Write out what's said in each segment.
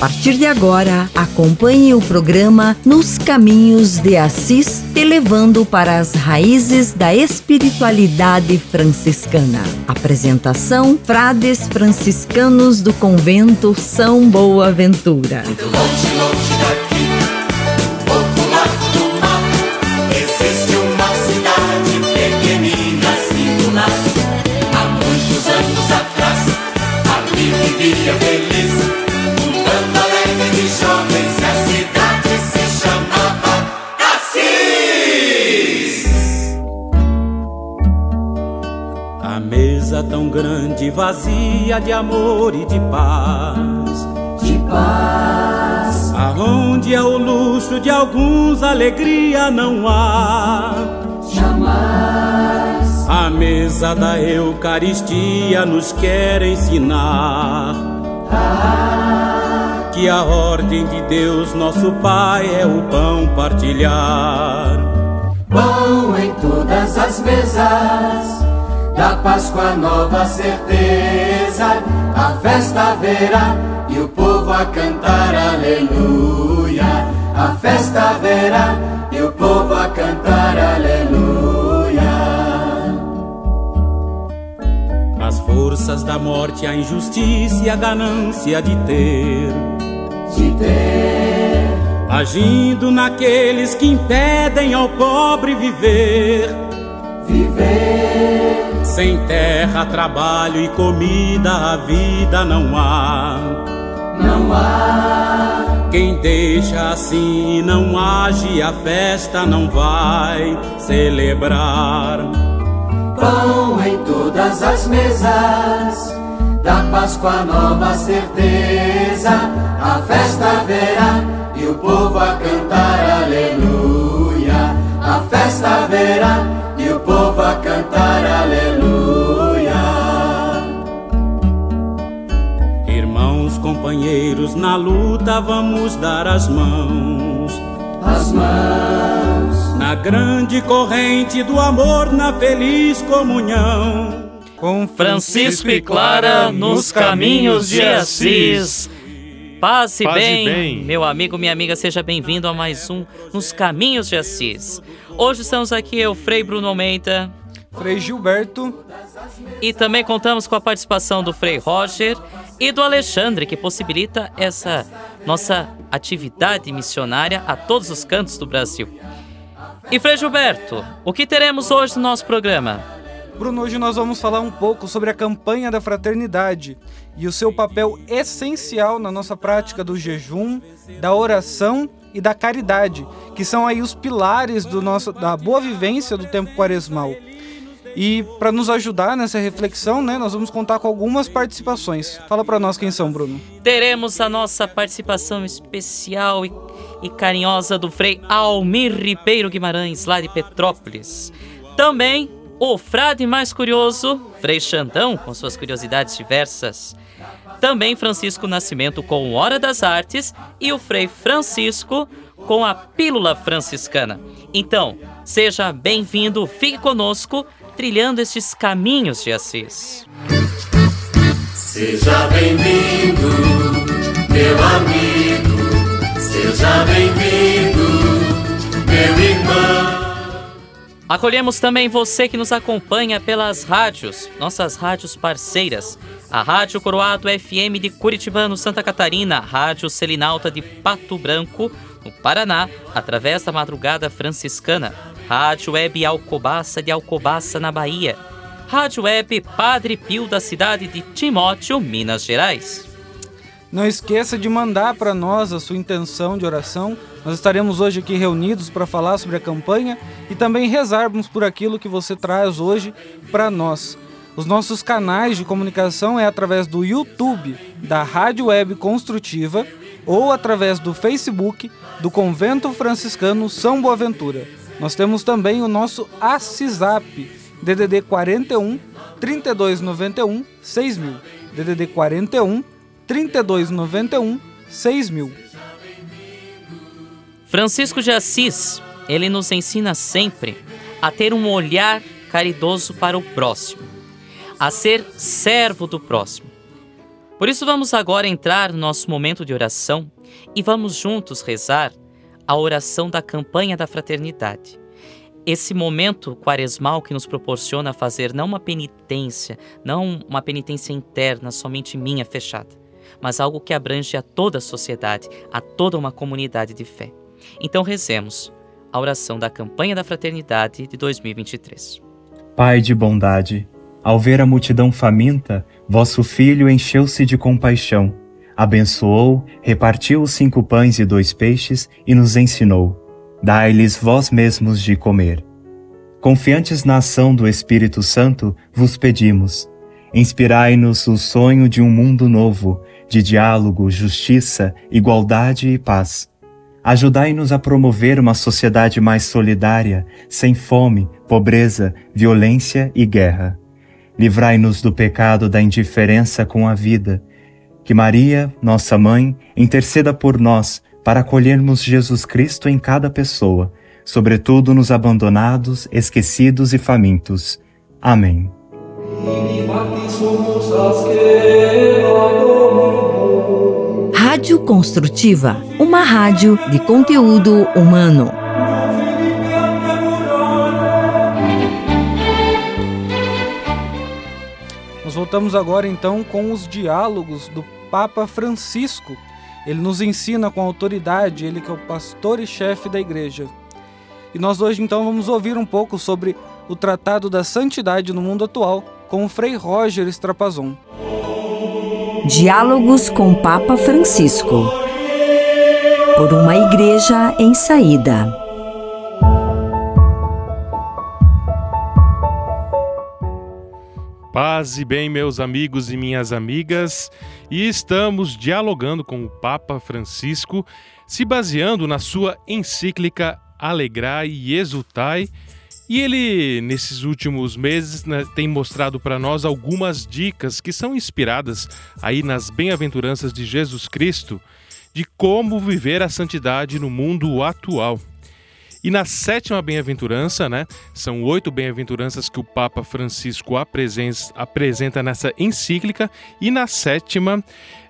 Partir de agora, acompanhe o programa Nos Caminhos de Assis, te levando para as raízes da espiritualidade franciscana. Apresentação: Frades franciscanos do convento São Boaventura. Muito longe, longe vazia de amor e de paz. de paz. Aonde é o luxo de alguns, alegria não há. Jamais A mesa da Eucaristia nos quer ensinar que a ordem de Deus, nosso Pai, é o pão partilhar. pão em todas as mesas. Da Páscoa nova certeza, a festa haverá e o povo a cantar aleluia. A festa haverá e o povo a cantar aleluia. As forças da morte, a injustiça e a ganância de ter. De ter Agindo naqueles que impedem ao pobre viver. viver, Sem terra, trabalho e comida, a vida não há. não há Quem deixa assim e não age, a festa não vai celebrar. pão em todas as mesas. Da Páscoa nova certeza, a festa haverá e o povo a cantar aleluia. A festa haverá e o povo a cantar aleluia. Irmãos, companheiros, na luta vamos dar as mãos. As mãos, Na grande corrente do amor, na feliz comunhão. Com Francisco e Clara nos caminhos de Assis. Paz e bem, bem. meu amigo, minha amiga, seja bem-vindo a mais um Nos Caminhos de Assis. Hoje estamos aqui, eu, Frei Bruno Almeida, Frei Gilberto, e também contamos com a participação do Frei Roger e do Alexandre, que possibilita essa nossa atividade missionária a todos os cantos do Brasil. E Frei Gilberto, o que teremos hoje no nosso programa? Bruno, hoje nós vamos falar um pouco sobre a campanha da fraternidade e o seu papel essencial na nossa prática do jejum, da oração e da caridade, que são aí os pilares do nosso, da boa vivência do tempo quaresmal. E para nos ajudar nessa reflexão, né, nós vamos contar com algumas participações. Fala para nós quem são, Bruno. teremos a nossa participação especial e, e carinhosa do Frei Almir Ribeiro Guimarães, lá de Petrópolis. Também o frade mais curioso, Frei Xandão, com suas curiosidades diversas. Também Francisco Nascimento com Hora das Artes e o Frei Francisco com a Pílula Franciscana. Então, seja bem-vindo, fique conosco, trilhando estes caminhos de Assis. Seja bem-vindo, meu amigo. Seja bem-vindo, meu irmão. Acolhemos também você que nos acompanha pelas rádios, nossas rádios parceiras. A Rádio Coroado FM de Curitibano, Santa Catarina, Rádio Selinalta de Pato Branco, no Paraná, através da Madrugada Franciscana. Rádio Web Alcobaça de Alcobaça, na Bahia. Rádio Web Padre Pio da cidade de Timóteo, Minas Gerais. Não esqueça de mandar para nós a sua intenção de oração. Nós estaremos hoje aqui reunidos para falar sobre a campanha e também rezarmos por aquilo que você traz hoje para nós. Os nossos canais de comunicação é através do YouTube da Rádio Web Construtiva ou através do Facebook do Convento Franciscano São Boaventura. Nós temos também o nosso ACISAP, DDD 41 3291 6000. DDD 41 3291 6 mil. Francisco de Assis, ele nos ensina sempre a ter um olhar caridoso para o próximo, a ser servo do próximo. Por isso, vamos agora entrar no nosso momento de oração e vamos juntos rezar a oração da campanha da fraternidade. Esse momento quaresmal que nos proporciona fazer não uma penitência, não uma penitência interna, somente minha, fechada, mas algo que abrange a toda a sociedade, a toda uma comunidade de fé. Então rezemos a oração da campanha da fraternidade de 2023. Pai de bondade, ao ver a multidão faminta, vosso filho encheu-se de compaixão, abençoou, repartiu os cinco pães e dois peixes e nos ensinou: Dai-lhes vós mesmos de comer. Confiantes na ação do Espírito Santo, vos pedimos: inspirai-nos o sonho de um mundo novo, de diálogo, justiça, igualdade e paz Ajudai-nos a promover uma sociedade mais solidária, sem fome, pobreza, violência e guerra. Livrai-nos do pecado da indiferença com a vida. Que Maria, nossa mãe, interceda por nós para acolhermos Jesus Cristo em cada pessoa, sobretudo nos abandonados, esquecidos e famintos. Amém. Rádio Construtiva, uma rádio de conteúdo humano. Nós voltamos agora então com os diálogos do Papa Francisco. Ele nos ensina com autoridade, ele que é o pastor e chefe da igreja. E nós hoje então vamos ouvir um pouco sobre o Tratado da Santidade no Mundo Atual com o Frei Roger Strapazon. Diálogos com Papa Francisco. Por uma igreja em saída. Paz e bem, meus amigos e minhas amigas, e estamos dialogando com o Papa Francisco, se baseando na sua encíclica Alegrai e Exultai, e ele, nesses últimos meses, né, tem mostrado para nós algumas dicas que são inspiradas aí nas bem-aventuranças de Jesus Cristo de como viver a santidade no mundo atual. E na sétima bem-aventurança, né, são oito bem-aventuranças que o Papa Francisco apresenta nessa encíclica, e na sétima,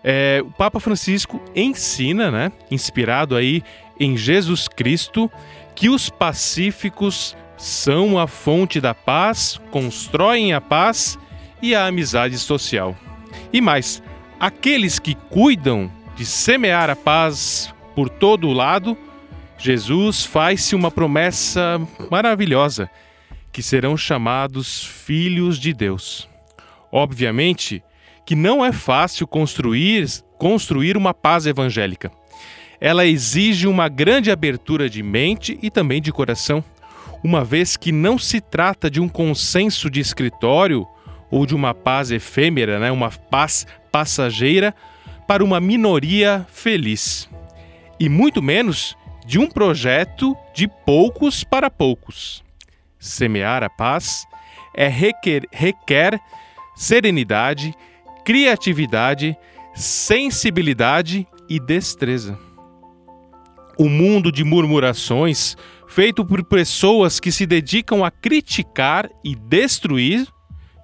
é, o Papa Francisco ensina, né, inspirado aí em Jesus Cristo, que os pacíficos são a fonte da paz, constroem a paz e a amizade social. E mais, aqueles que cuidam de semear a paz por todo o lado, Jesus faz-se uma promessa maravilhosa, que serão chamados filhos de Deus. Obviamente que não é fácil construir, construir uma paz evangélica. Ela exige uma grande abertura de mente e também de coração uma vez que não se trata de um consenso de escritório ou de uma paz efêmera, né, uma paz passageira para uma minoria feliz, e muito menos de um projeto de poucos para poucos. Semear a paz é requer, requer serenidade, criatividade, sensibilidade e destreza. O mundo de murmurações, feito por pessoas que se dedicam a criticar e destruir,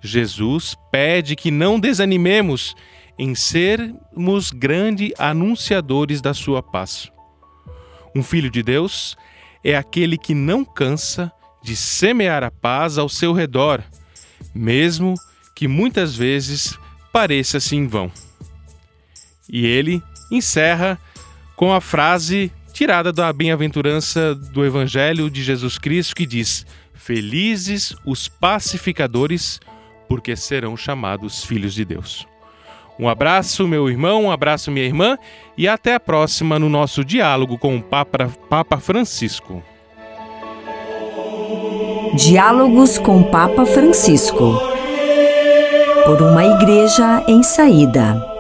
Jesus pede que não desanimemos em sermos grandes anunciadores da sua paz. Um filho de Deus é aquele que não cansa de semear a paz ao seu redor, mesmo que muitas vezes pareça-se em vão. E ele encerra com a frase tirada da bem-aventurança do Evangelho de Jesus Cristo, que diz: Felizes os pacificadores, porque serão chamados filhos de Deus. Um abraço, meu irmão, um abraço, minha irmã, e até a próxima no nosso diálogo com o Papa, Papa Francisco. Diálogos com o Papa Francisco. Por uma igreja em saída.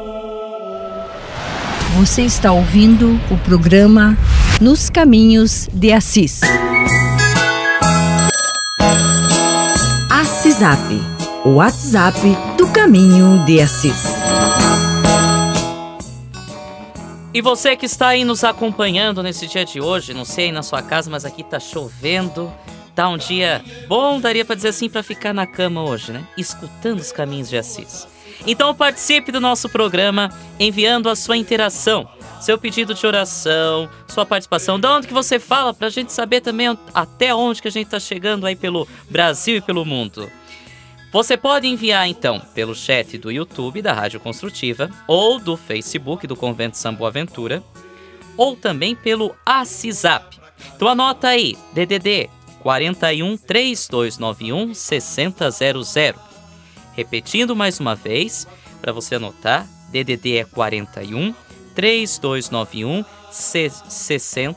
Você está ouvindo o programa Nos Caminhos de Assis. Assisap, o WhatsApp do Caminho de Assis. E você que está aí nos acompanhando nesse dia de hoje, não sei aí na sua casa, mas aqui tá chovendo. Tá um dia bom, daria para dizer assim, para ficar na cama hoje, né? Escutando os caminhos de Assis. Então participe do nosso programa enviando a sua interação, seu pedido de oração, sua participação, de onde que você fala, pra gente saber também até onde que a gente tá chegando aí pelo Brasil e pelo mundo. Você pode enviar então pelo chat do YouTube da Rádio Construtiva ou do Facebook do Convento São Boaventura ou também pelo ACISAP. Então anota aí, DDD 41 3291 6000. Repetindo mais uma vez, para você anotar, DDD é 41 3291 6000.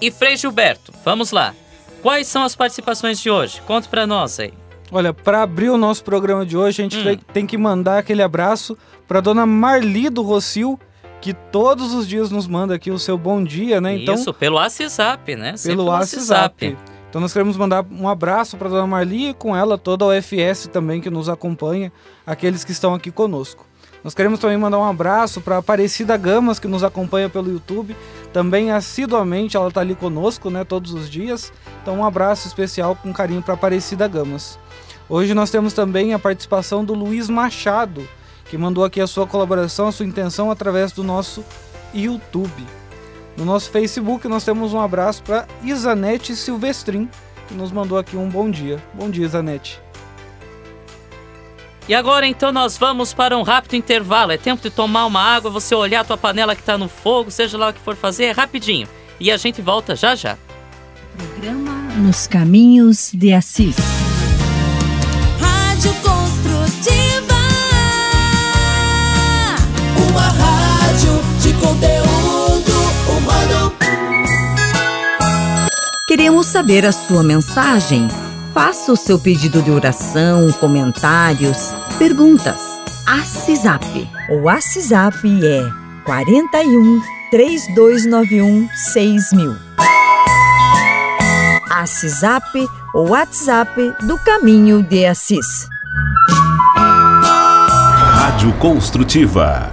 E Frei Gilberto, vamos lá. Quais são as participações de hoje? Conta para nós aí. Olha, para abrir o nosso programa de hoje, a gente hum. tem que mandar aquele abraço para dona Marli do Rocio, que todos os dias nos manda aqui o seu bom dia, né? Então, Isso, pelo WhatsApp, né? Sempre pelo WhatsApp. Então nós queremos mandar um abraço para dona Marli e com ela toda a UFS também que nos acompanha, aqueles que estão aqui conosco. Nós queremos também mandar um abraço para Aparecida Gamas que nos acompanha pelo YouTube, também assiduamente ela está ali conosco, né, todos os dias. Então um abraço especial com carinho para Aparecida Gamas. Hoje nós temos também a participação do Luiz Machado, que mandou aqui a sua colaboração, a sua intenção através do nosso YouTube. No nosso Facebook nós temos um abraço para Isanete Silvestrin, que nos mandou aqui um bom dia. Bom dia, Isanete. E agora então nós vamos para um rápido intervalo. É tempo de tomar uma água, você olhar a tua panela que está no fogo, seja lá o que for fazer, é rapidinho. E a gente volta já já. Programa Nos Caminhos de Assis. conteúdo humano. Queremos saber a sua mensagem. Faça o seu pedido de oração, comentários, perguntas. ACISAP. O ACISAP é 41 3291 6000. ACISAP, o WhatsApp do Caminho de Assis. Rádio Construtiva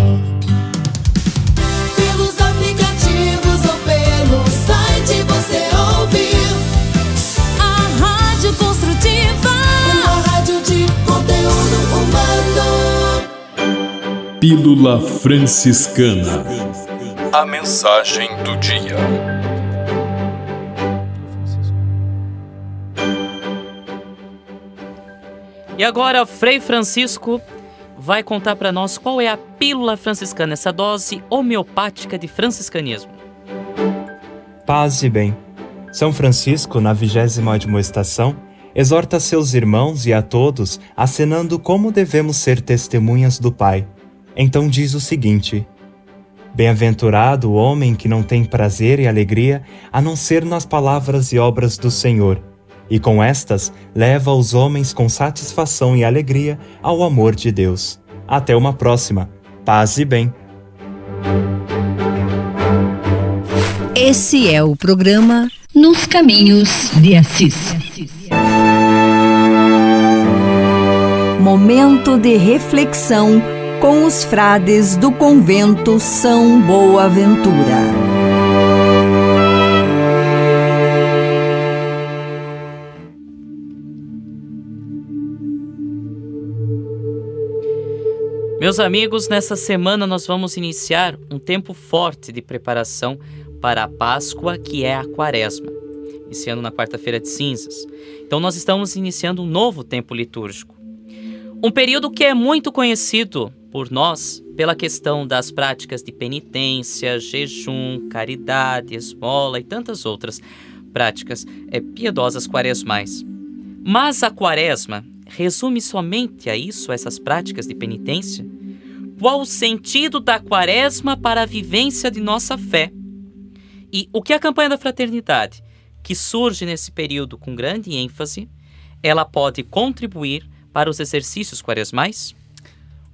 Pílula Franciscana A mensagem do dia. E agora, Frei Francisco vai contar para nós qual é a pílula franciscana, essa dose homeopática de franciscanismo. Paz e bem. São Francisco, na vigésima estação, exorta seus irmãos e a todos, acenando como devemos ser testemunhas do Pai então diz o seguinte: Bem-aventurado o homem que não tem prazer e alegria a não ser nas palavras e obras do Senhor, e com estas leva os homens com satisfação e alegria ao amor de Deus. Até uma próxima. Paz e bem. Esse é o programa Nos Caminhos de Assis. Momento de reflexão com os frades do convento São Boaventura. Meus amigos, nessa semana nós vamos iniciar um tempo forte de preparação para a Páscoa, que é a Quaresma, iniciando na quarta-feira de cinzas. Então nós estamos iniciando um novo tempo litúrgico. Um período que é muito conhecido por nós pela questão das práticas de penitência, jejum, caridade, esmola e tantas outras práticas é, piedosas quaresmais. Mas a quaresma resume somente a isso, essas práticas de penitência? Qual o sentido da quaresma para a vivência de nossa fé? E o que a campanha da fraternidade, que surge nesse período com grande ênfase, ela pode contribuir para os exercícios quaresmais?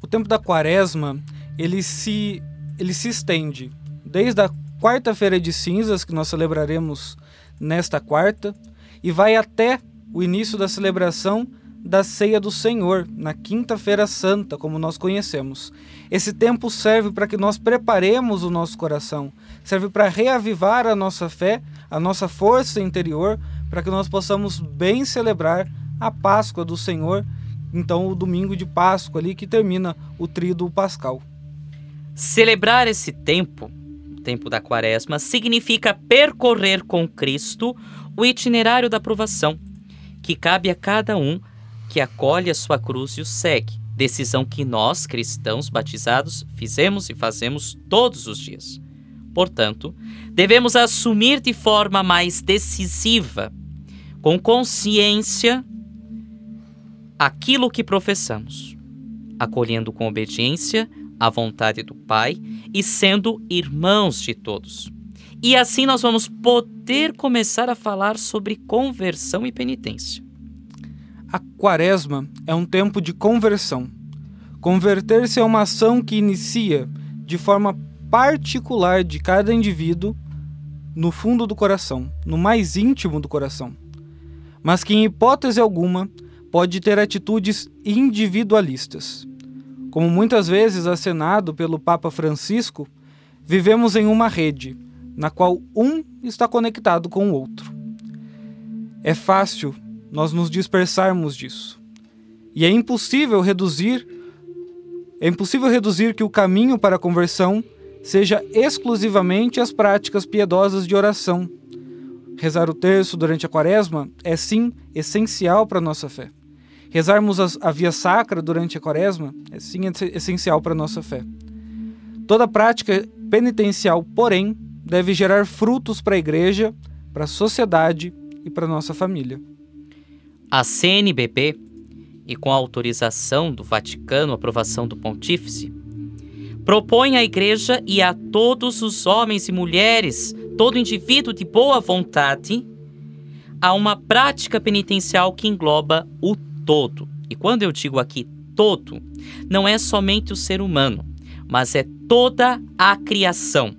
O tempo da quaresma, ele se, ele se estende desde a quarta-feira de cinzas, que nós celebraremos nesta quarta, e vai até o início da celebração da ceia do Senhor, na quinta-feira santa, como nós conhecemos. Esse tempo serve para que nós preparemos o nosso coração, serve para reavivar a nossa fé, a nossa força interior, para que nós possamos bem celebrar a Páscoa do Senhor, então o domingo de Páscoa ali que termina o tríduo pascal. Celebrar esse tempo, o tempo da Quaresma, significa percorrer com Cristo o itinerário da provação, que cabe a cada um que acolhe a sua cruz e o segue. Decisão que nós, cristãos batizados, fizemos e fazemos todos os dias. Portanto, devemos assumir de forma mais decisiva, com consciência, aquilo que professamos, acolhendo com obediência a vontade do Pai e sendo irmãos de todos. E assim nós vamos poder começar a falar sobre conversão e penitência. A quaresma é um tempo de conversão. Converter-se é uma ação que inicia de forma particular de cada indivíduo no fundo do coração, no mais íntimo do coração, mas que em hipótese alguma pode ter atitudes individualistas. Como muitas vezes acenado pelo Papa Francisco, vivemos em uma rede, na qual um está conectado com o outro. É fácil nós nos dispersarmos disso. E é impossível reduzir é impossível reduzir que o caminho para a conversão seja exclusivamente as práticas piedosas de oração. Rezar o terço durante a quaresma é sim essencial para a nossa fé. Rezarmos a via sacra durante a quaresma é sim essencial para a nossa fé. Toda prática penitencial, porém, deve gerar frutos para a igreja, para a sociedade e para a nossa família. A CNBB, e com a autorização do Vaticano, aprovação do Pontífice, propõe à Igreja e a todos os homens e mulheres, todo indivíduo de boa vontade, a uma prática penitencial que engloba o todo. E quando eu digo aqui todo, não é somente o ser humano, mas é toda a criação.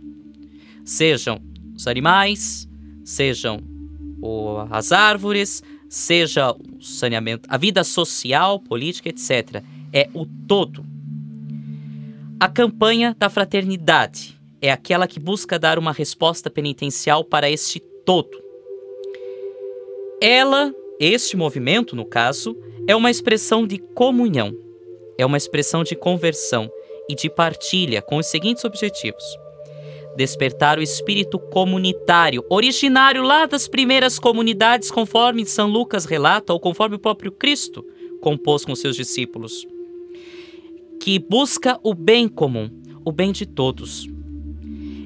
Sejam os animais, sejam as árvores, seja o saneamento, a vida social, política, etc. É o todo. A campanha da fraternidade é aquela que busca dar uma resposta penitencial para este todo. Ela, este movimento, no caso, é uma expressão de comunhão, é uma expressão de conversão e de partilha com os seguintes objetivos: despertar o espírito comunitário, originário lá das primeiras comunidades, conforme São Lucas relata, ou conforme o próprio Cristo compôs com seus discípulos, que busca o bem comum, o bem de todos.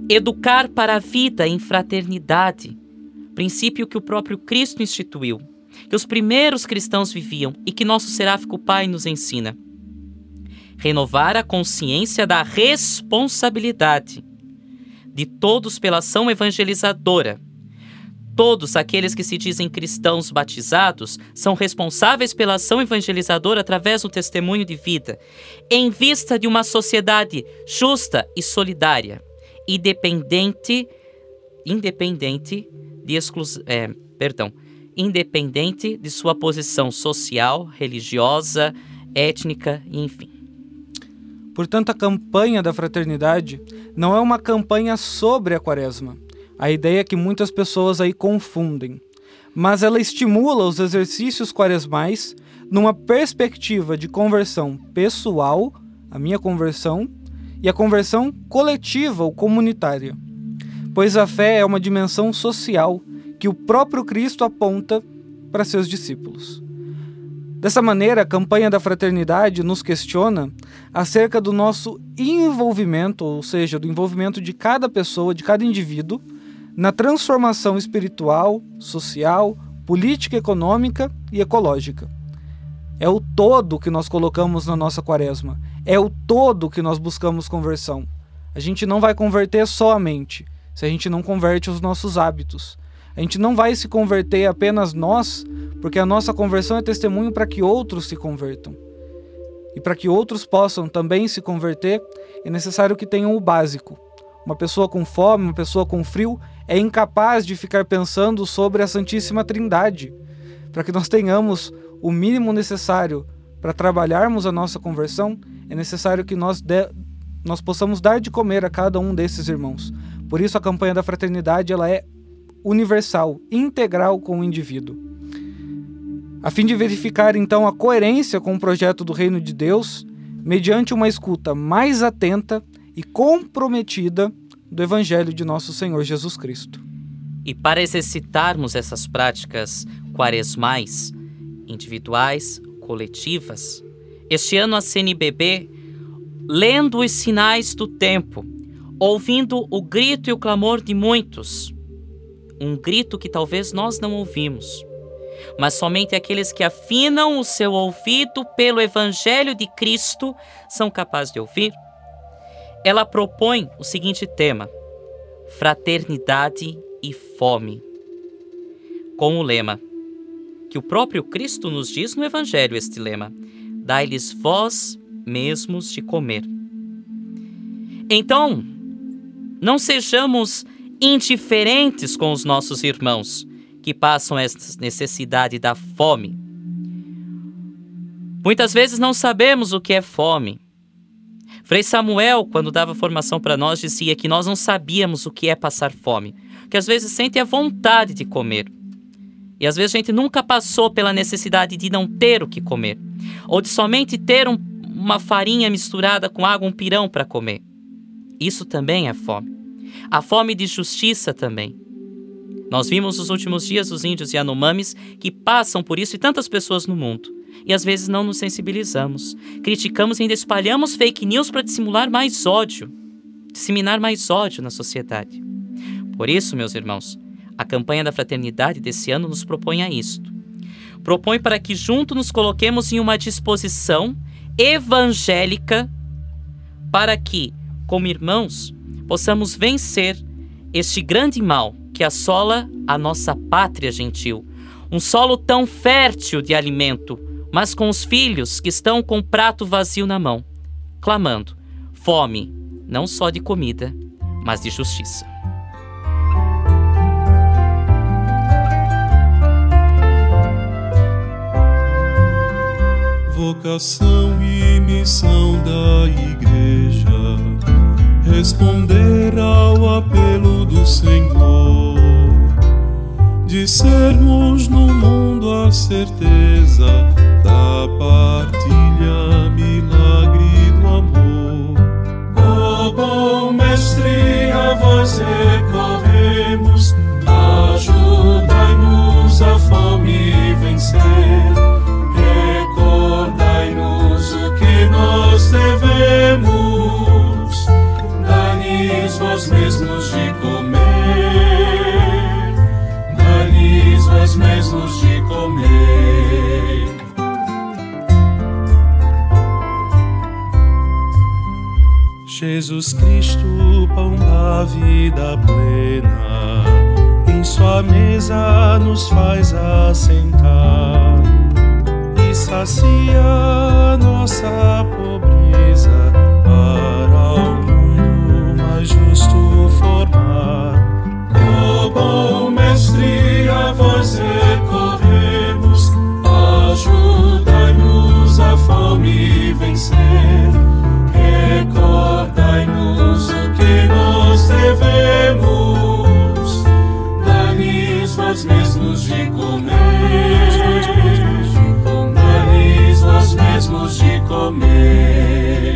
Educar para a vida em fraternidade, princípio que o próprio Cristo instituiu, que os primeiros cristãos viviam e que nosso seráfico Pai nos ensina. Renovar a consciência da responsabilidade de todos pela ação evangelizadora. Todos aqueles que se dizem cristãos batizados são responsáveis pela ação evangelizadora através do testemunho de vida, em vista de uma sociedade justa e solidária, independente independente de exclus... é, perdão, independente de sua posição social, religiosa, étnica enfim. Portanto, a campanha da fraternidade não é uma campanha sobre a quaresma. A ideia é que muitas pessoas aí confundem. Mas ela estimula os exercícios quaresmais numa perspectiva de conversão pessoal, a minha conversão, e a conversão coletiva ou comunitária. Pois a fé é uma dimensão social que o próprio Cristo aponta para seus discípulos. Dessa maneira, a campanha da fraternidade nos questiona acerca do nosso envolvimento, ou seja, do envolvimento de cada pessoa, de cada indivíduo, na transformação espiritual, social, política, econômica e ecológica. É o todo que nós colocamos na nossa quaresma. É o todo que nós buscamos conversão. A gente não vai converter só a mente, se a gente não converte os nossos hábitos. A gente não vai se converter apenas nós, porque a nossa conversão é testemunho para que outros se convertam. E para que outros possam também se converter, é necessário que tenham o básico. Uma pessoa com fome, uma pessoa com frio, é incapaz de ficar pensando sobre a Santíssima Trindade. Para que nós tenhamos o mínimo necessário para trabalharmos a nossa conversão, é necessário que nós, de, nós possamos dar de comer a cada um desses irmãos. Por isso a campanha da fraternidade ela é universal, integral com o indivíduo. A fim de verificar então a coerência com o projeto do Reino de Deus, mediante uma escuta mais atenta e comprometida do Evangelho de nosso Senhor Jesus Cristo. E para exercitarmos essas práticas quaresmais, individuais, coletivas, este ano a CNBB, lendo os sinais do tempo, ouvindo o grito e o clamor de muitos, um grito que talvez nós não ouvimos, mas somente aqueles que afinam o seu ouvido pelo Evangelho de Cristo são capazes de ouvir. Ela propõe o seguinte tema: fraternidade e fome, com o lema que o próprio Cristo nos diz no Evangelho este lema: dai-lhes vós mesmos de comer. Então, não sejamos indiferentes com os nossos irmãos que passam esta necessidade da fome. Muitas vezes não sabemos o que é fome. Frei Samuel, quando dava formação para nós, dizia que nós não sabíamos o que é passar fome, que às vezes sente a vontade de comer. E às vezes a gente nunca passou pela necessidade de não ter o que comer, ou de somente ter um, uma farinha misturada com água, um pirão para comer. Isso também é fome a fome de justiça também. Nós vimos nos últimos dias os índios Yanomamis que passam por isso e tantas pessoas no mundo. E às vezes não nos sensibilizamos. Criticamos e ainda espalhamos fake news para dissimular mais ódio, disseminar mais ódio na sociedade. Por isso, meus irmãos, a campanha da fraternidade desse ano nos propõe a isto. Propõe para que junto nos coloquemos em uma disposição evangélica para que, como irmãos, possamos vencer este grande mal que assola a nossa pátria gentil. Um solo tão fértil de alimento, mas com os filhos que estão com o prato vazio na mão, clamando: fome, não só de comida, mas de justiça. Vocação e missão da Igreja responder ao apelo do Senhor, de sermos no mundo a certeza da partilha, milagre do amor. Ó oh, bom Mestre, a vós recorremos, ajudai-nos a fome vencer. Recordai-nos o que nós devemos vós mesmos de comer, dá-lhes vós mesmos de comer. Jesus Cristo, pão da vida plena, em sua mesa nos faz assentar e sacia nossa pobreza Mestre, a vós recorremos, ajudai-nos a fome vencer. Recordai-nos o que nós devemos, dai-lhes vós mesmos de comer, dai-lhes vós mesmos de comer.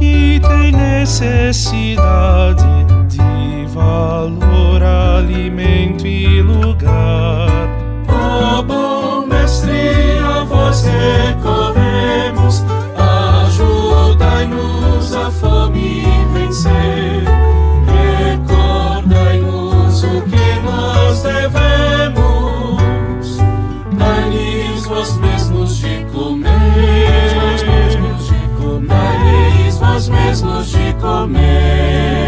Que tem necessidade de valor, alimento e lugar. Ó bom mestre, a vós recorremos, mesmos de comer.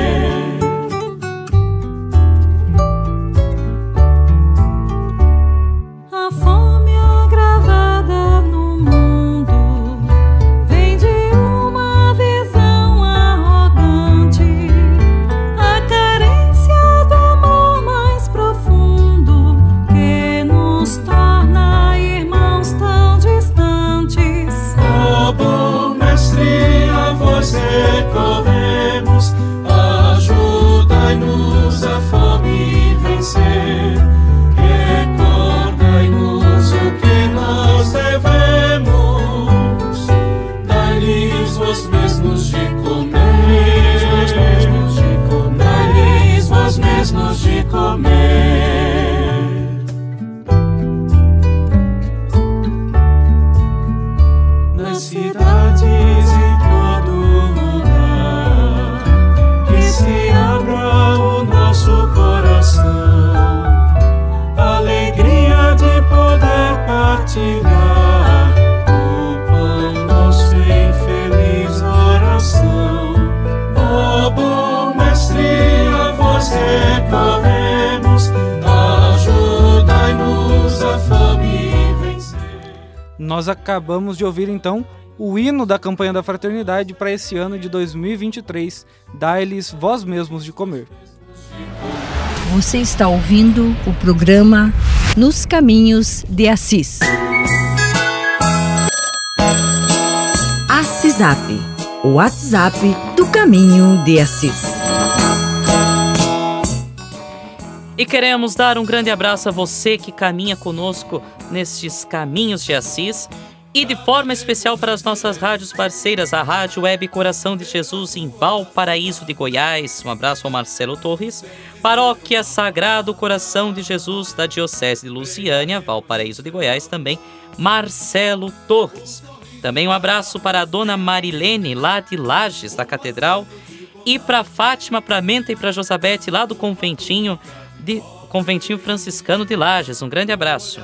Nós acabamos de ouvir então o hino da campanha da fraternidade para esse ano de 2023. Dai-lhes vós mesmos de comer. Você está ouvindo o programa Nos Caminhos de Assis. Assisap, o WhatsApp do Caminho de Assis. E queremos dar um grande abraço a você que caminha conosco nestes caminhos de Assis e de forma especial para as nossas rádios parceiras, a Rádio Web Coração de Jesus em Valparaíso de Goiás. Um abraço ao Marcelo Torres, Paróquia Sagrado Coração de Jesus da Diocese de Lusiânia, Valparaíso de Goiás, também Marcelo Torres. Também um abraço para a dona Marilene, lá de Lages, da Catedral, e para Fátima, para Menta e para Josabete, lá do Conventinho, de Conventinho Franciscano de Lages. Um grande abraço.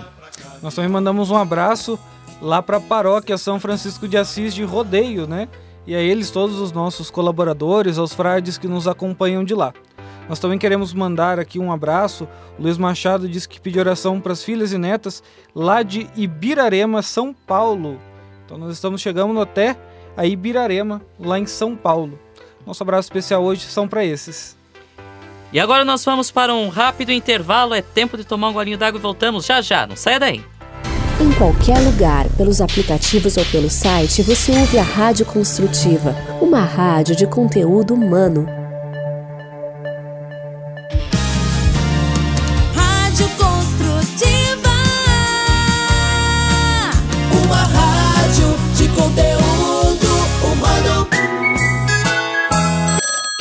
Nós também mandamos um abraço lá para a paróquia São Francisco de Assis de Rodeio, né? E a eles, todos os nossos colaboradores, aos frades que nos acompanham de lá. Nós também queremos mandar aqui um abraço. O Luiz Machado disse que pediu oração para as filhas e netas lá de Ibirarema, São Paulo. Então nós estamos chegando até a Ibirarema, lá em São Paulo. Nosso abraço especial hoje são para esses. E agora nós vamos para um rápido intervalo. É tempo de tomar um golinho d'água e voltamos já já. Não saia daí. Em qualquer lugar, pelos aplicativos ou pelo site, você ouve a Rádio Construtiva, uma rádio de conteúdo humano.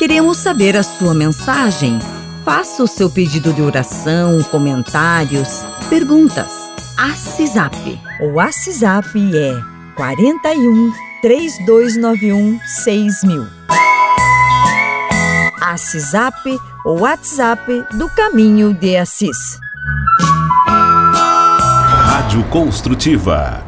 Queremos saber a sua mensagem. Faça o seu pedido de oração, comentários, perguntas. Assisap. O WhatsApp é 41 3291 6000. Assisap, o WhatsApp do Caminho de Assis. Rádio Construtiva.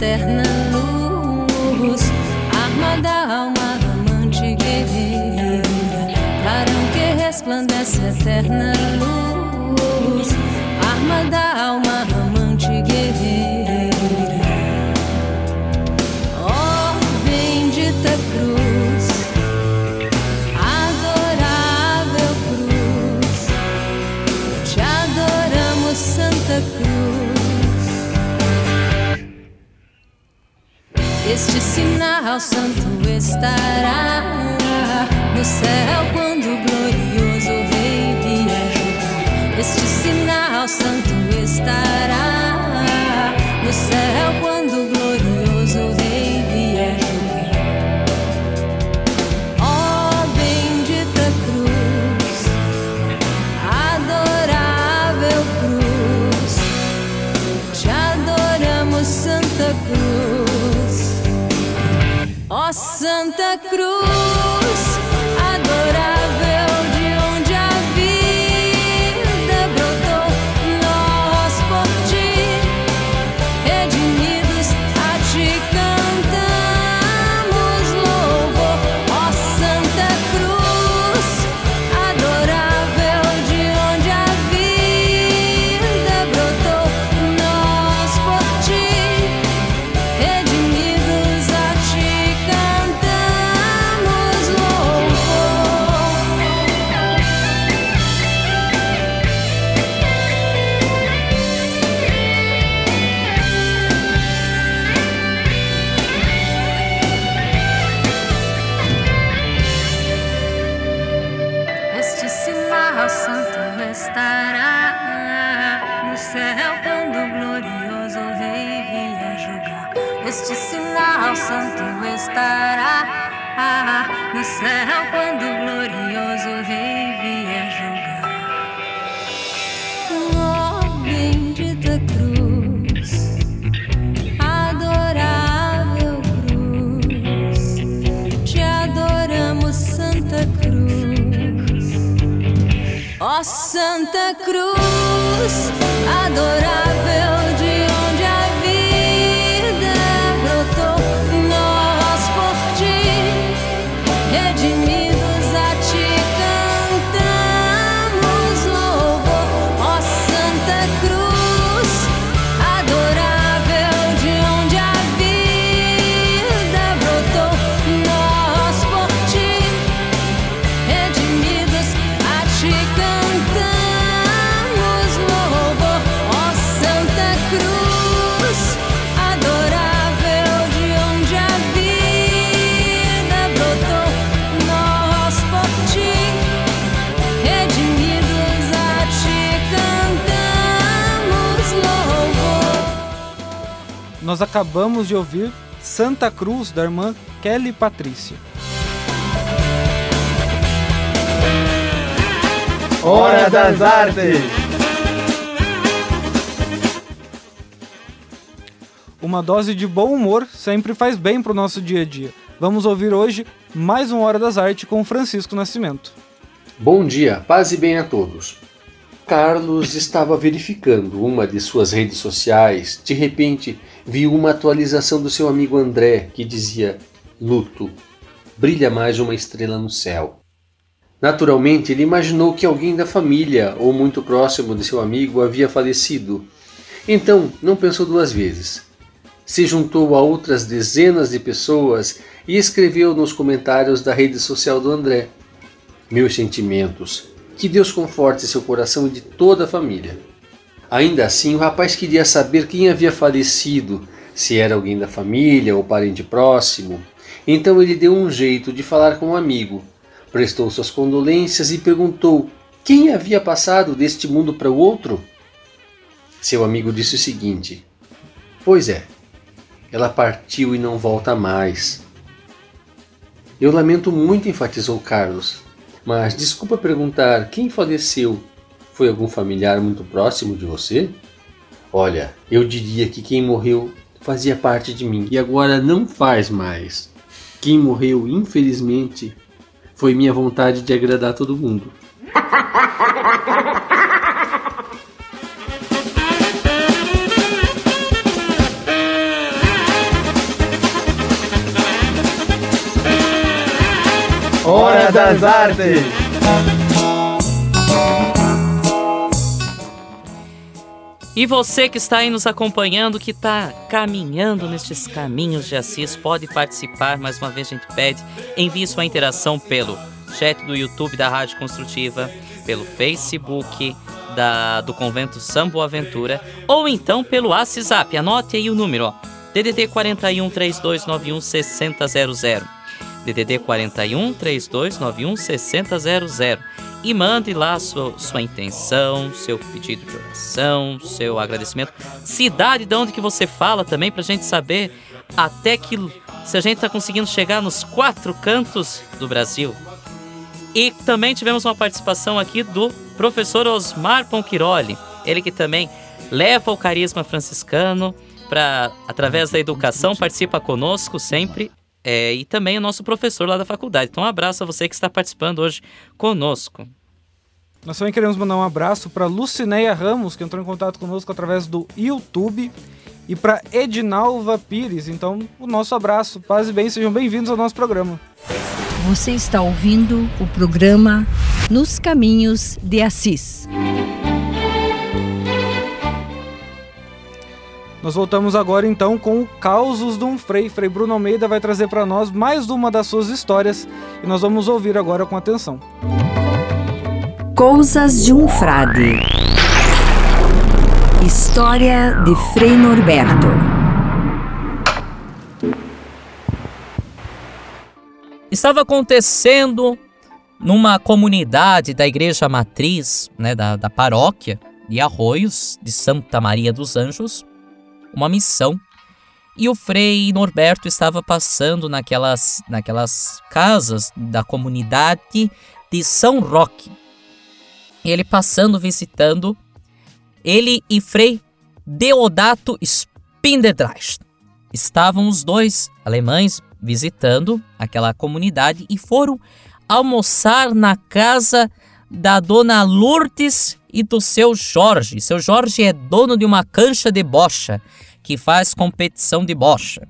Eterna sinal santo estará no céu quando o glorioso Rei vier. Este sinal santo estará no céu quando Cruz, Ó Santa Cruz, adorável Nós acabamos de ouvir Santa Cruz, da irmã Kelly Patrícia. Hora das Artes! Uma dose de bom humor sempre faz bem pro nosso dia a dia. Vamos ouvir hoje mais uma Hora das Artes com Francisco Nascimento. Bom dia, paz e bem a todos. Carlos estava verificando uma de suas redes sociais. De repente, viu uma atualização do seu amigo André que dizia: Luto, brilha mais uma estrela no céu. Naturalmente, ele imaginou que alguém da família ou muito próximo de seu amigo havia falecido. Então, não pensou duas vezes. Se juntou a outras dezenas de pessoas e escreveu nos comentários da rede social do André: Meus sentimentos. Que Deus conforte seu coração e de toda a família. Ainda assim, o rapaz queria saber quem havia falecido, se era alguém da família ou parente próximo. Então ele deu um jeito de falar com um amigo, prestou suas condolências e perguntou quem havia passado deste mundo para o outro. Seu amigo disse o seguinte: Pois é, ela partiu e não volta mais. Eu lamento muito, enfatizou Carlos, mas desculpa perguntar: quem faleceu? Foi algum familiar muito próximo de você? Olha, eu diria que quem morreu fazia parte de mim e agora não faz mais. Quem morreu, infelizmente, foi minha vontade de agradar todo mundo. Hora das Artes! E você que está aí nos acompanhando, que está caminhando nestes caminhos de Assis, pode participar. Mais uma vez a gente pede, envie sua interação pelo chat do YouTube da Rádio Construtiva, pelo Facebook da, do Convento São Boaventura, ou então pelo WhatsApp. Anote aí o número, ó. DDD 41 3291 6000. DDD 41 3291 6000 e mande lá sua, sua intenção, seu pedido de oração, seu agradecimento, cidade de onde que você fala também pra gente saber até que se a gente tá conseguindo chegar nos quatro cantos do Brasil. E também tivemos uma participação aqui do professor Osmar Ponquiroli, ele que também leva o carisma franciscano para através da educação participa conosco sempre é, e também o nosso professor lá da faculdade. Então, um abraço a você que está participando hoje conosco. Nós também queremos mandar um abraço para Lucinéia Ramos, que entrou em contato conosco através do YouTube, e para Edinalva Pires. Então, o nosso abraço, paz e bem, sejam bem-vindos ao nosso programa. Você está ouvindo o programa Nos Caminhos de Assis. Nós voltamos agora então com o Causos de um Frei. Frei Bruno Almeida vai trazer para nós mais uma das suas histórias e nós vamos ouvir agora com atenção. Coisas de um Frade. História de Frei Norberto. Estava acontecendo numa comunidade da igreja matriz, né, da, da paróquia de Arroios, de Santa Maria dos Anjos, uma missão. E o Frei Norberto estava passando naquelas, naquelas casas da comunidade de São Roque. Ele passando, visitando, ele e Frei Deodato Spinderdreist. Estavam os dois alemães visitando aquela comunidade e foram almoçar na casa da dona Lourdes e do seu Jorge. Seu Jorge é dono de uma cancha de bocha que faz competição de bocha.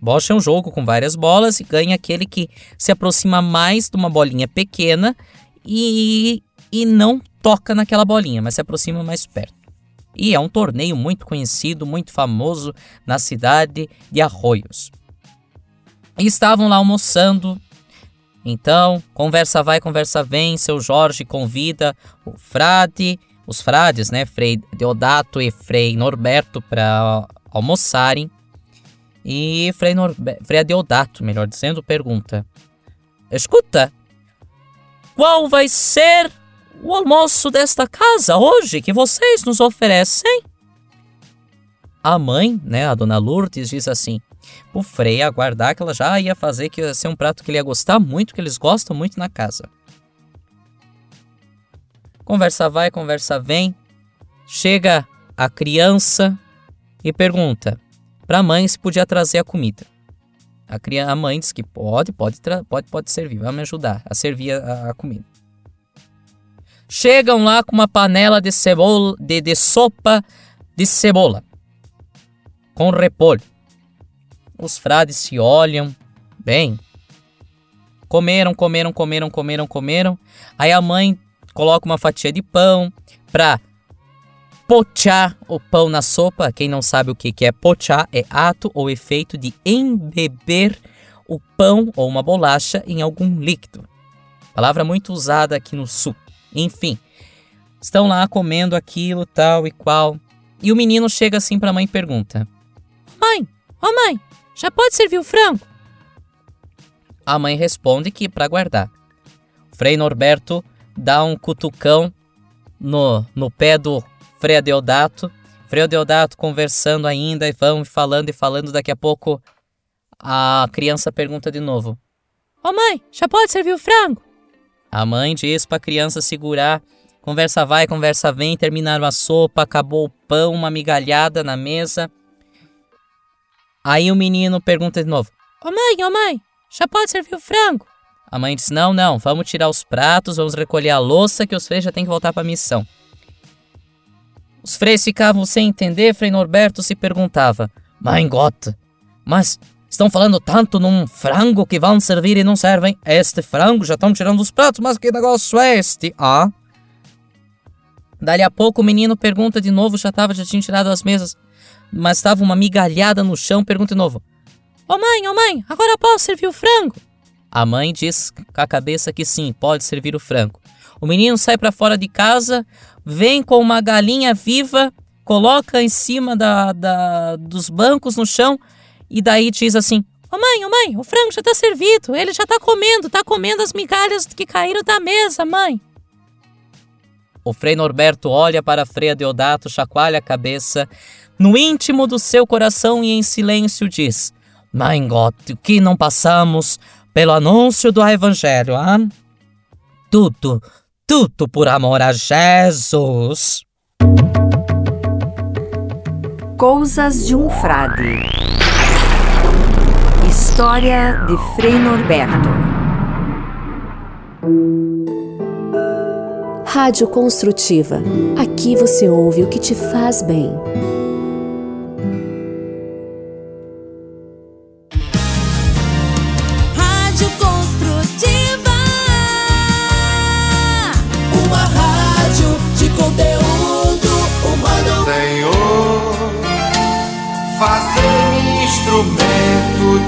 Bocha é um jogo com várias bolas e ganha aquele que se aproxima mais de uma bolinha pequena e, e não toca naquela bolinha, mas se aproxima mais perto. E é um torneio muito conhecido, muito famoso na cidade de Arroios. Estavam lá almoçando. Então, conversa vai, conversa vem. Seu Jorge convida o frade, os frades, né? Frei Deodato e Frei Norberto para almoçarem. E Frei, Norbe Frei Deodato, melhor dizendo, pergunta: Escuta, qual vai ser o almoço desta casa hoje que vocês nos oferecem? A mãe, né, a dona Lourdes, diz assim: o Frei aguardar que ela já ia fazer que ia ser um prato que ele ia gostar muito, que eles gostam muito na casa. Conversa vai, conversa vem. Chega a criança e pergunta para a mãe se podia trazer a comida. A, criança, a mãe diz que pode, pode, pode, pode servir, vai me ajudar a servir a, a comida. Chegam lá com uma panela de cebola, de, de sopa de cebola com repolho. Os frades se olham, bem. Comeram, comeram, comeram, comeram, comeram. Aí a mãe coloca uma fatia de pão pra pochar o pão na sopa. Quem não sabe o que é pochar, é ato ou efeito de embeber o pão ou uma bolacha em algum líquido. Palavra muito usada aqui no sul. Enfim, estão lá comendo aquilo, tal e qual. E o menino chega assim para a mãe e pergunta: Mãe, ô oh mãe, já pode servir o frango? A mãe responde que para guardar. Frei Norberto dá um cutucão no, no pé do Frei Adeodato. Frei Adeodato conversando ainda e vão falando e falando. Daqui a pouco a criança pergunta de novo: Ô oh mãe, já pode servir o frango? A mãe diz para a criança segurar. Conversa vai, conversa vem. Terminaram a sopa, acabou o pão, uma migalhada na mesa. Aí o menino pergunta de novo: Ô oh mãe, ô oh mãe, já pode servir o frango? A mãe diz: Não, não, vamos tirar os pratos, vamos recolher a louça que os freios já têm que voltar para a missão. Os freios ficavam sem entender, Frei Norberto se perguntava: Mãe Gota, mas Estão falando tanto num frango que vão servir e não servem. Este frango já estão tirando dos pratos, mas que negócio é este? Ah. Dali a pouco o menino pergunta de novo, já tava, já tinha tirado as mesas, mas estava uma migalhada no chão, pergunta de novo. Ô oh mãe, ô oh mãe, agora posso servir o frango? A mãe diz com a cabeça que sim, pode servir o frango. O menino sai para fora de casa, vem com uma galinha viva, coloca em cima da, da, dos bancos no chão e daí diz assim: Ô oh mãe, ô oh mãe, o frango já tá servido, ele já tá comendo, tá comendo as migalhas que caíram da mesa, mãe. O Frei Norberto olha para a Freia Deodato, chacoalha a cabeça, no íntimo do seu coração e em silêncio diz: Mein Gott, o que não passamos pelo anúncio do Evangelho, ah? Tudo, tudo por amor a Jesus. Coisas de um Frade. História de Frei Norberto. Rádio Construtiva. Aqui você ouve o que te faz bem.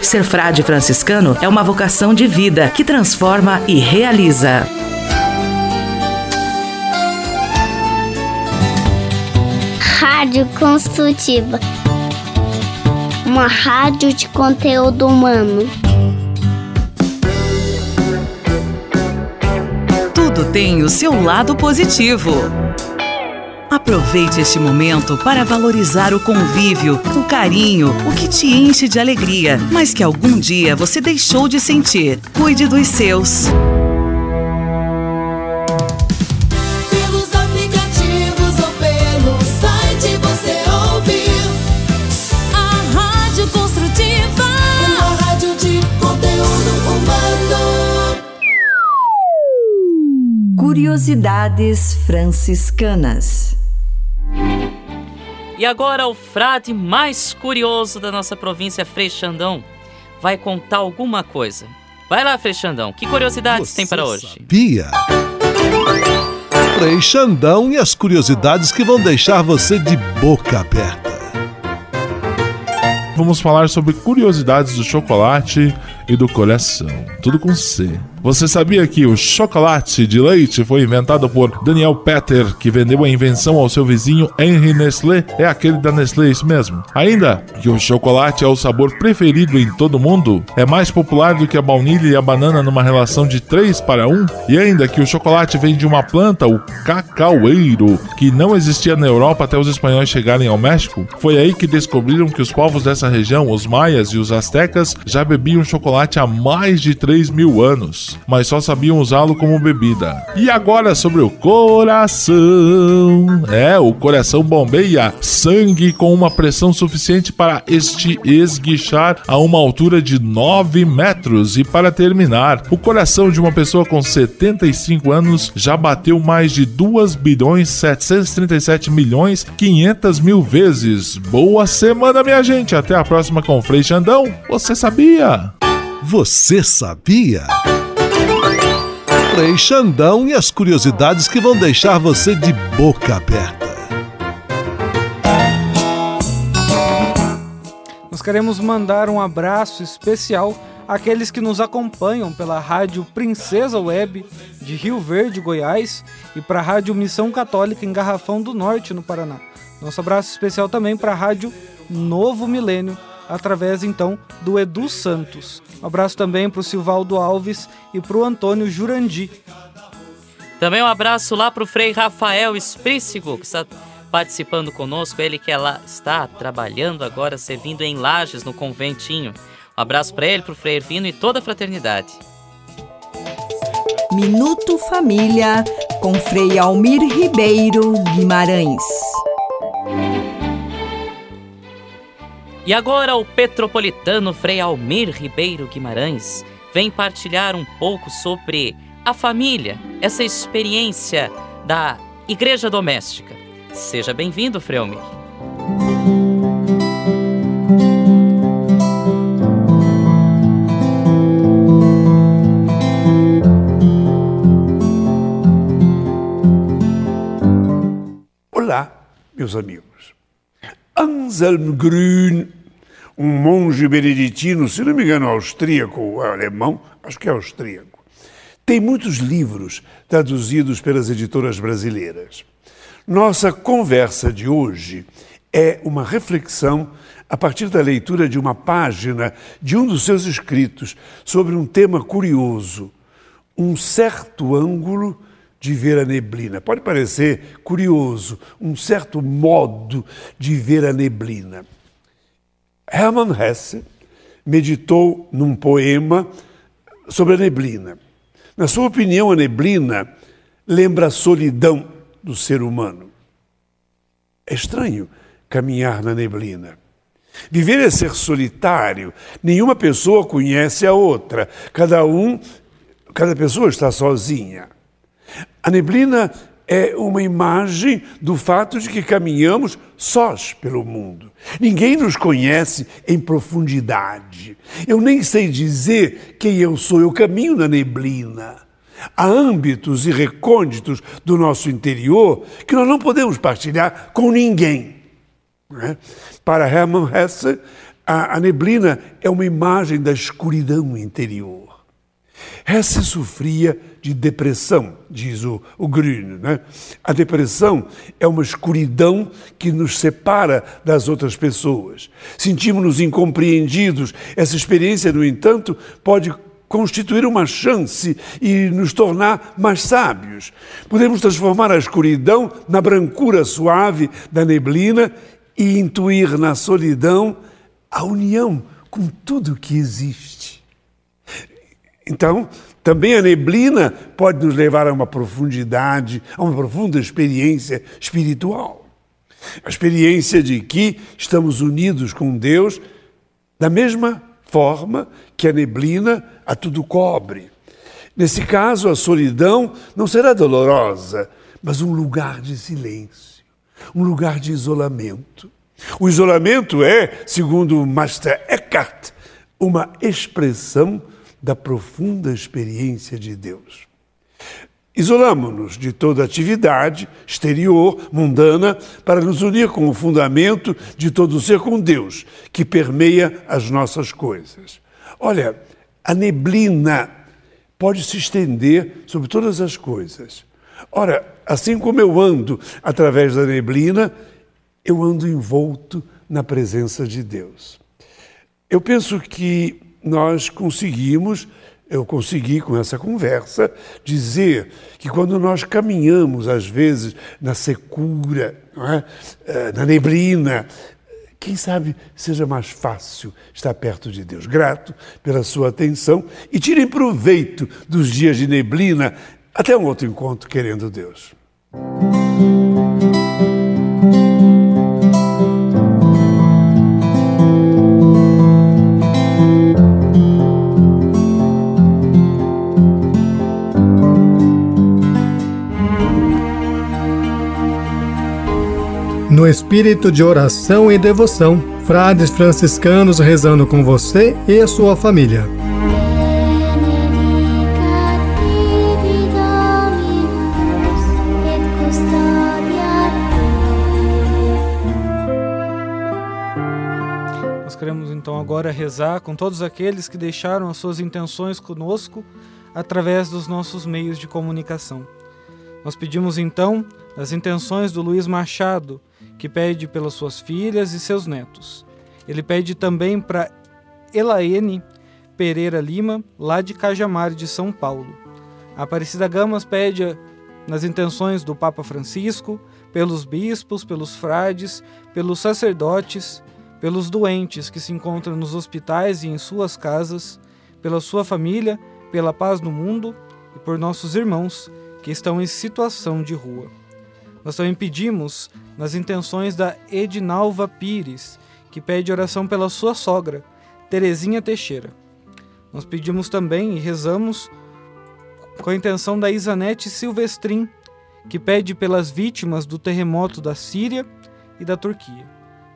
Ser frade franciscano é uma vocação de vida que transforma e realiza. Rádio Construtiva. Uma rádio de conteúdo humano. Tudo tem o seu lado positivo. Aproveite este momento para valorizar o convívio, o carinho, o que te enche de alegria, mas que algum dia você deixou de sentir. Cuide dos seus. Pelos aplicativos ou pelo site você ouve a Rádio Construtiva. Uma rádio de conteúdo humano. Curiosidades franciscanas. E agora o frade mais curioso da nossa província, Frei Xandão, vai contar alguma coisa. Vai lá, Frei Xandão, que curiosidades tem para hoje? Pia. Frei Xandão e as curiosidades que vão deixar você de boca aberta. Vamos falar sobre curiosidades do chocolate e do coração. Tudo com C. Você sabia que o chocolate de leite foi inventado por Daniel Petter, que vendeu a invenção ao seu vizinho Henry Nestlé? É aquele da Nestlé, isso mesmo. Ainda que o chocolate é o sabor preferido em todo mundo, é mais popular do que a baunilha e a banana numa relação de 3 para 1, e ainda que o chocolate vem de uma planta, o cacaueiro, que não existia na Europa até os espanhóis chegarem ao México, foi aí que descobriram que os povos dessa região, os maias e os astecas, já bebiam chocolate há mais de 3 mil anos, mas só sabiam usá-lo como bebida. E agora sobre o coração. É, o coração bombeia sangue com uma pressão suficiente para este esguichar a uma altura de 9 metros. E para terminar, o coração de uma pessoa com 75 anos já bateu mais de 2 bilhões 737 milhões 500 mil vezes. Boa semana, minha gente. Até a próxima com o Frei Xandão. Você sabia? Você sabia? Frei Xandão e as curiosidades que vão deixar você de boca aberta. Nós queremos mandar um abraço especial àqueles que nos acompanham pela Rádio Princesa Web de Rio Verde, Goiás, e para a Rádio Missão Católica em Garrafão do Norte, no Paraná. Nosso abraço especial também para a Rádio Novo Milênio, através então do Edu Santos. Um abraço também para o Silvaldo Alves e para o Antônio Jurandi. Também um abraço lá pro Frei Rafael Esprícigo, que está participando conosco. Ele que ela está trabalhando agora, servindo em Lages, no conventinho. Um abraço para ele, pro Frei Ervino e toda a fraternidade. Minuto Família com Frei Almir Ribeiro Guimarães. E agora o petropolitano Frei Almir Ribeiro Guimarães vem partilhar um pouco sobre a família, essa experiência da igreja doméstica. Seja bem-vindo, Frei Almir. Olá, meus amigos. Anselm Grün, um monge beneditino, se não me engano, austríaco ou alemão, acho que é austríaco, tem muitos livros traduzidos pelas editoras brasileiras. Nossa conversa de hoje é uma reflexão a partir da leitura de uma página de um dos seus escritos sobre um tema curioso, um certo ângulo de ver a neblina. Pode parecer curioso, um certo modo de ver a neblina. Hermann Hesse meditou num poema sobre a neblina. Na sua opinião, a neblina lembra a solidão do ser humano. É estranho caminhar na neblina. Viver é ser solitário. Nenhuma pessoa conhece a outra. Cada um, cada pessoa está sozinha. A neblina é uma imagem do fato de que caminhamos sós pelo mundo. Ninguém nos conhece em profundidade. Eu nem sei dizer quem eu sou, eu caminho na neblina. Há âmbitos e recônditos do nosso interior que nós não podemos partilhar com ninguém. né? Para Hermann Hesse, a, a neblina é uma imagem da escuridão interior. Hesse sofria de depressão, diz o, o Grün. Né? A depressão é uma escuridão que nos separa das outras pessoas. Sentimos-nos incompreendidos. Essa experiência, no entanto, pode constituir uma chance e nos tornar mais sábios. Podemos transformar a escuridão na brancura suave da neblina e intuir na solidão a união com tudo que existe. Então, também a neblina pode nos levar a uma profundidade, a uma profunda experiência espiritual. A experiência de que estamos unidos com Deus da mesma forma que a neblina a tudo cobre. Nesse caso, a solidão não será dolorosa, mas um lugar de silêncio, um lugar de isolamento. O isolamento é, segundo Master Eckhart, uma expressão da profunda experiência de Deus. Isolamos-nos de toda atividade exterior, mundana, para nos unir com o fundamento de todo ser com Deus, que permeia as nossas coisas. Olha, a neblina pode se estender sobre todas as coisas. Ora, assim como eu ando através da neblina, eu ando envolto na presença de Deus. Eu penso que nós conseguimos, eu consegui com essa conversa, dizer que quando nós caminhamos, às vezes, na secura, é? Eh, na neblina, quem sabe seja mais fácil estar perto de Deus. Grato pela sua atenção e tirem proveito dos dias de neblina. Até um outro encontro, querendo Deus. No espírito de oração e devoção, frades franciscanos rezando com você e sua família. Nós queremos então agora rezar com todos aqueles que deixaram as suas intenções conosco através dos nossos meios de comunicação. Nós pedimos então as intenções do Luiz Machado, que pede pelas suas filhas e seus netos. Ele pede também para Elaine Pereira Lima, lá de Cajamar de São Paulo. A Aparecida Gamas pede nas intenções do Papa Francisco, pelos bispos, pelos frades, pelos sacerdotes, pelos doentes que se encontram nos hospitais e em suas casas, pela sua família, pela paz no mundo e por nossos irmãos que estão em situação de rua. Nós também pedimos nas intenções da Edinalva Pires, que pede oração pela sua sogra, Terezinha Teixeira. Nós pedimos também e rezamos com a intenção da Isanete Silvestrin, que pede pelas vítimas do terremoto da Síria e da Turquia.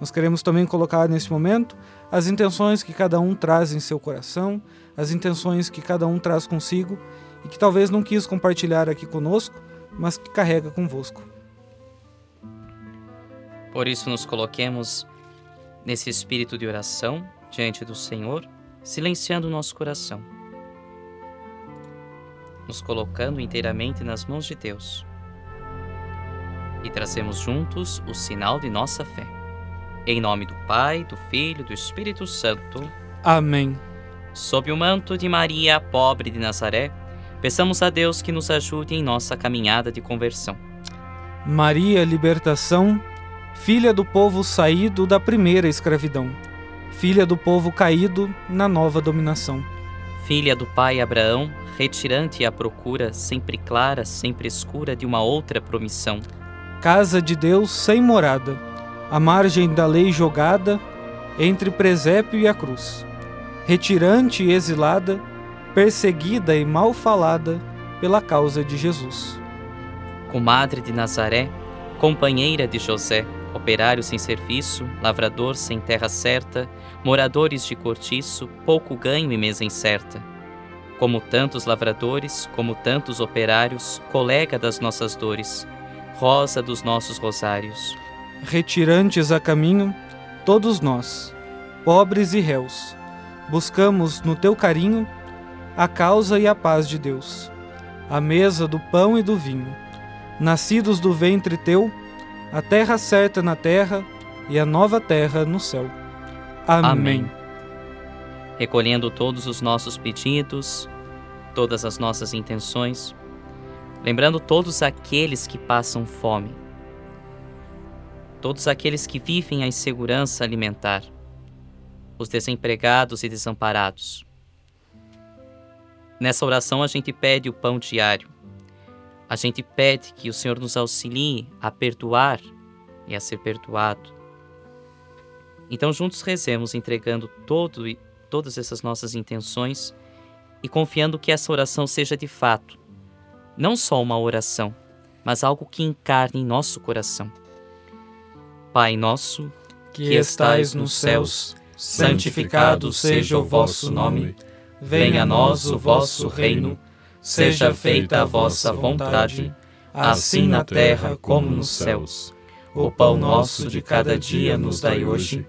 Nós queremos também colocar nesse momento as intenções que cada um traz em seu coração, as intenções que cada um traz consigo e que talvez não quis compartilhar aqui conosco, mas que carrega convosco. Por isso, nos coloquemos nesse espírito de oração diante do Senhor, silenciando o nosso coração, nos colocando inteiramente nas mãos de Deus e trazemos juntos o sinal de nossa fé. Em nome do Pai, do Filho e do Espírito Santo. Amém. Sob o manto de Maria, pobre de Nazaré, peçamos a Deus que nos ajude em nossa caminhada de conversão. Maria, libertação, filha do povo saído da primeira escravidão, filha do povo caído na nova dominação. Filha do pai Abraão, retirante à procura, sempre clara, sempre escura, de uma outra promissão. Casa de Deus sem morada, à margem da lei jogada, entre presépio e a cruz. Retirante e exilada, perseguida e mal falada pela causa de Jesus. Comadre de Nazaré, companheira de José, operário sem serviço, lavrador sem terra certa, moradores de cortiço, pouco ganho e mesa incerta. Como tantos lavradores, como tantos operários, colega das nossas dores, rosa dos nossos rosários. Retirantes a caminho, todos nós, pobres e réus, buscamos no teu carinho a causa e a paz de Deus, a mesa do pão e do vinho, nascidos do ventre teu, a terra certa na terra e a nova terra no céu. Amém. Amém. Recolhendo todos os nossos pedidos, todas as nossas intenções, lembrando todos aqueles que passam fome, todos aqueles que vivem a insegurança alimentar, os desempregados e desamparados. Nessa oração a gente pede o pão diário. A gente pede que o Senhor nos auxilie a perdoar e a ser perdoado. Então juntos rezemos entregando todo e todas essas nossas intenções e confiando que essa oração seja de fato não só uma oração, mas algo que encarne em nosso coração. Pai nosso, que estais nos céus, santificado seja o vosso nome. Venha a nós o vosso reino. Seja feita a vossa vontade, assim na terra como nos céus. O pão nosso de cada dia nos dai hoje.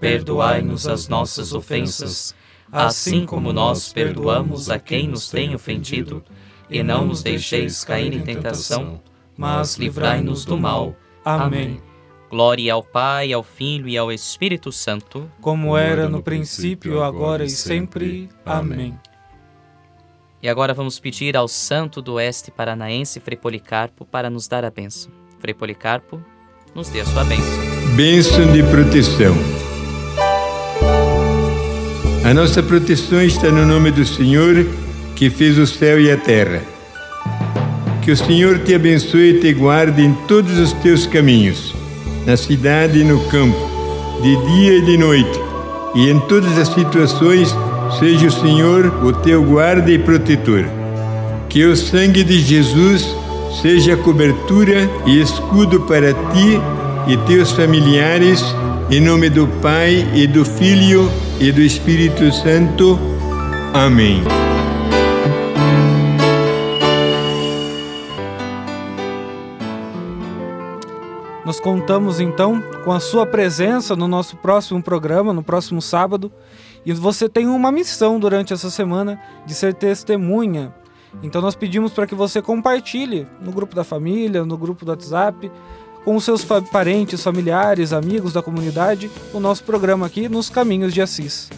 Perdoai-nos as nossas ofensas, assim como nós perdoamos a quem nos tem ofendido e não nos deixeis cair em tentação, mas livrai-nos do mal. Amém. Glória ao Pai, ao Filho e ao Espírito Santo, como era no princípio, agora e sempre. Amém. E agora vamos pedir ao Santo do Oeste Paranaense Frei Policarpo para nos dar a bênção. Frei Policarpo, nos dê a sua bênção. Bênção de proteção. A nossa proteção está no nome do Senhor que fez o céu e a terra. Que o Senhor te abençoe e te guarde em todos os teus caminhos, na cidade e no campo, de dia e de noite, e em todas as situações seja o Senhor o teu guarda e protetor. Que o sangue de Jesus seja cobertura e escudo para ti e teus familiares, em nome do Pai e do Filho e do Espírito Santo. Amém. Nós contamos então com a sua presença no nosso próximo programa, no próximo sábado. E você tem uma missão durante essa semana de ser testemunha. Então nós pedimos para que você compartilhe no grupo da família, no grupo do WhatsApp, com os seus parentes, familiares, amigos da comunidade, o nosso programa aqui nos Caminhos de Assis.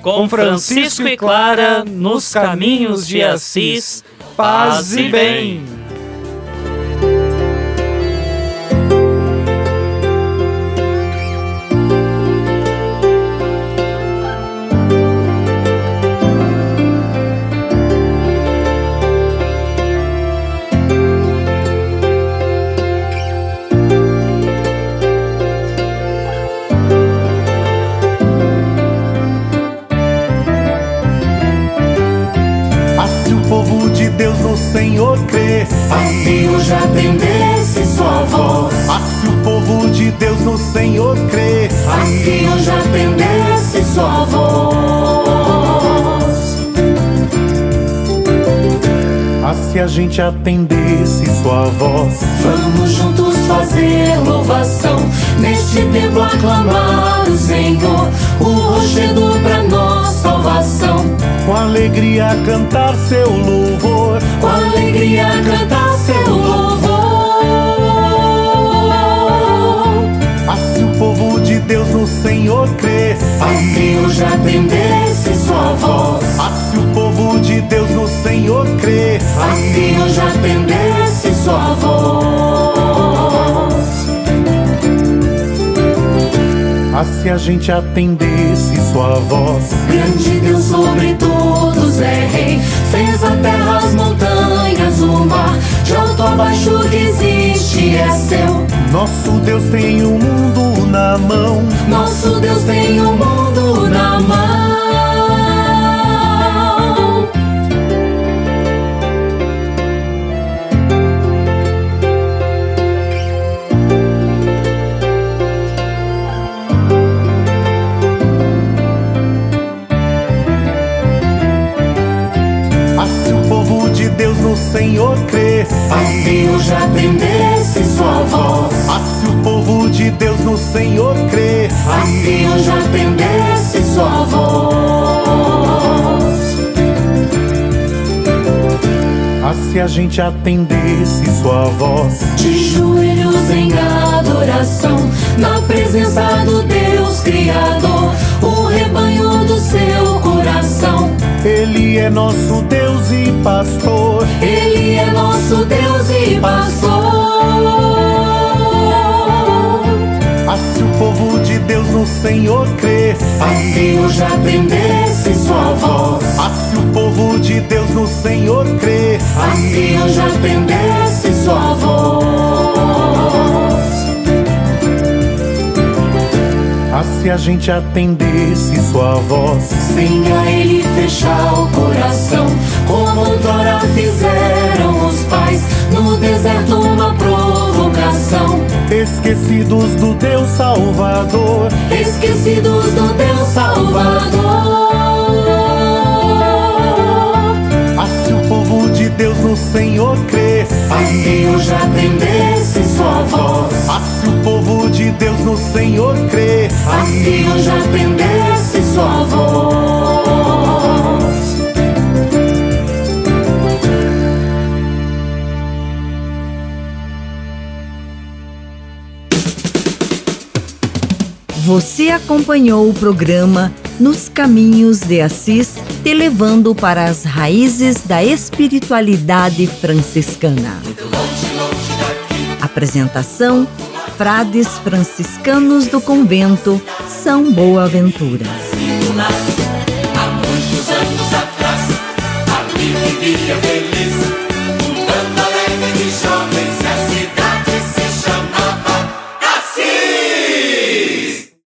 Com Francisco e Clara nos Caminhos de Assis, paz e bem. Hoje atendesse sua voz, assim o povo de Deus no Senhor cresce, assim hoje atendesse sua voz. Ah, se a gente atendesse sua voz, vamos juntos fazer louvação. Neste templo aclamar o Senhor, o rochedo para nossa salvação. Com alegria cantar seu louvor, com alegria cantar seu louvor. Assim o povo de Deus no Senhor cresce, assim hoje atendesse sua voz. Assim o povo de Deus no Senhor cresce, assim hoje atendesse sua voz. Ah, se a gente atendesse sua voz. Grande Deus sobre todos é rei, fez a terra, as montanhas, o mar, de alto a baixo que existe é seu. Nosso Deus tem o mundo na mão. Nosso Deus tem o mundo na mão. Senhor cresce, assim hoje atendesse sua voz. Assim o povo de Deus no Senhor cresce, assim hoje atendesse sua voz. Assim a gente atendesse sua voz, de joelhos em adoração, na presença do Deus Criador, o rebanho do seu coração. Ele é nosso Deus e pastor. Ele é nosso Deus e pastor. Assim o povo de Deus no Senhor cresce, assim hoje atendesse sua voz. Assim o povo de Deus no Senhor cresce, assim hoje atendesse sua voz. Ah, se a gente atendesse sua voz, sem a ele fechar o coração, como outrora fizeram os pais no deserto uma provocação. Esquecidos do Deus Salvador, esquecidos do Deus Salvador. Assim o povo de Deus no Senhor cresce, assim hoje atendesse sua voz. Assim o povo de Deus no Senhor cresce, assim hoje atendesse sua voz. Você acompanhou o programa Nos Caminhos de Assis, te levando para as raízes da espiritualidade franciscana. Apresentação: frades franciscanos do convento São Boaventura. Há muitos anos atrás, vivia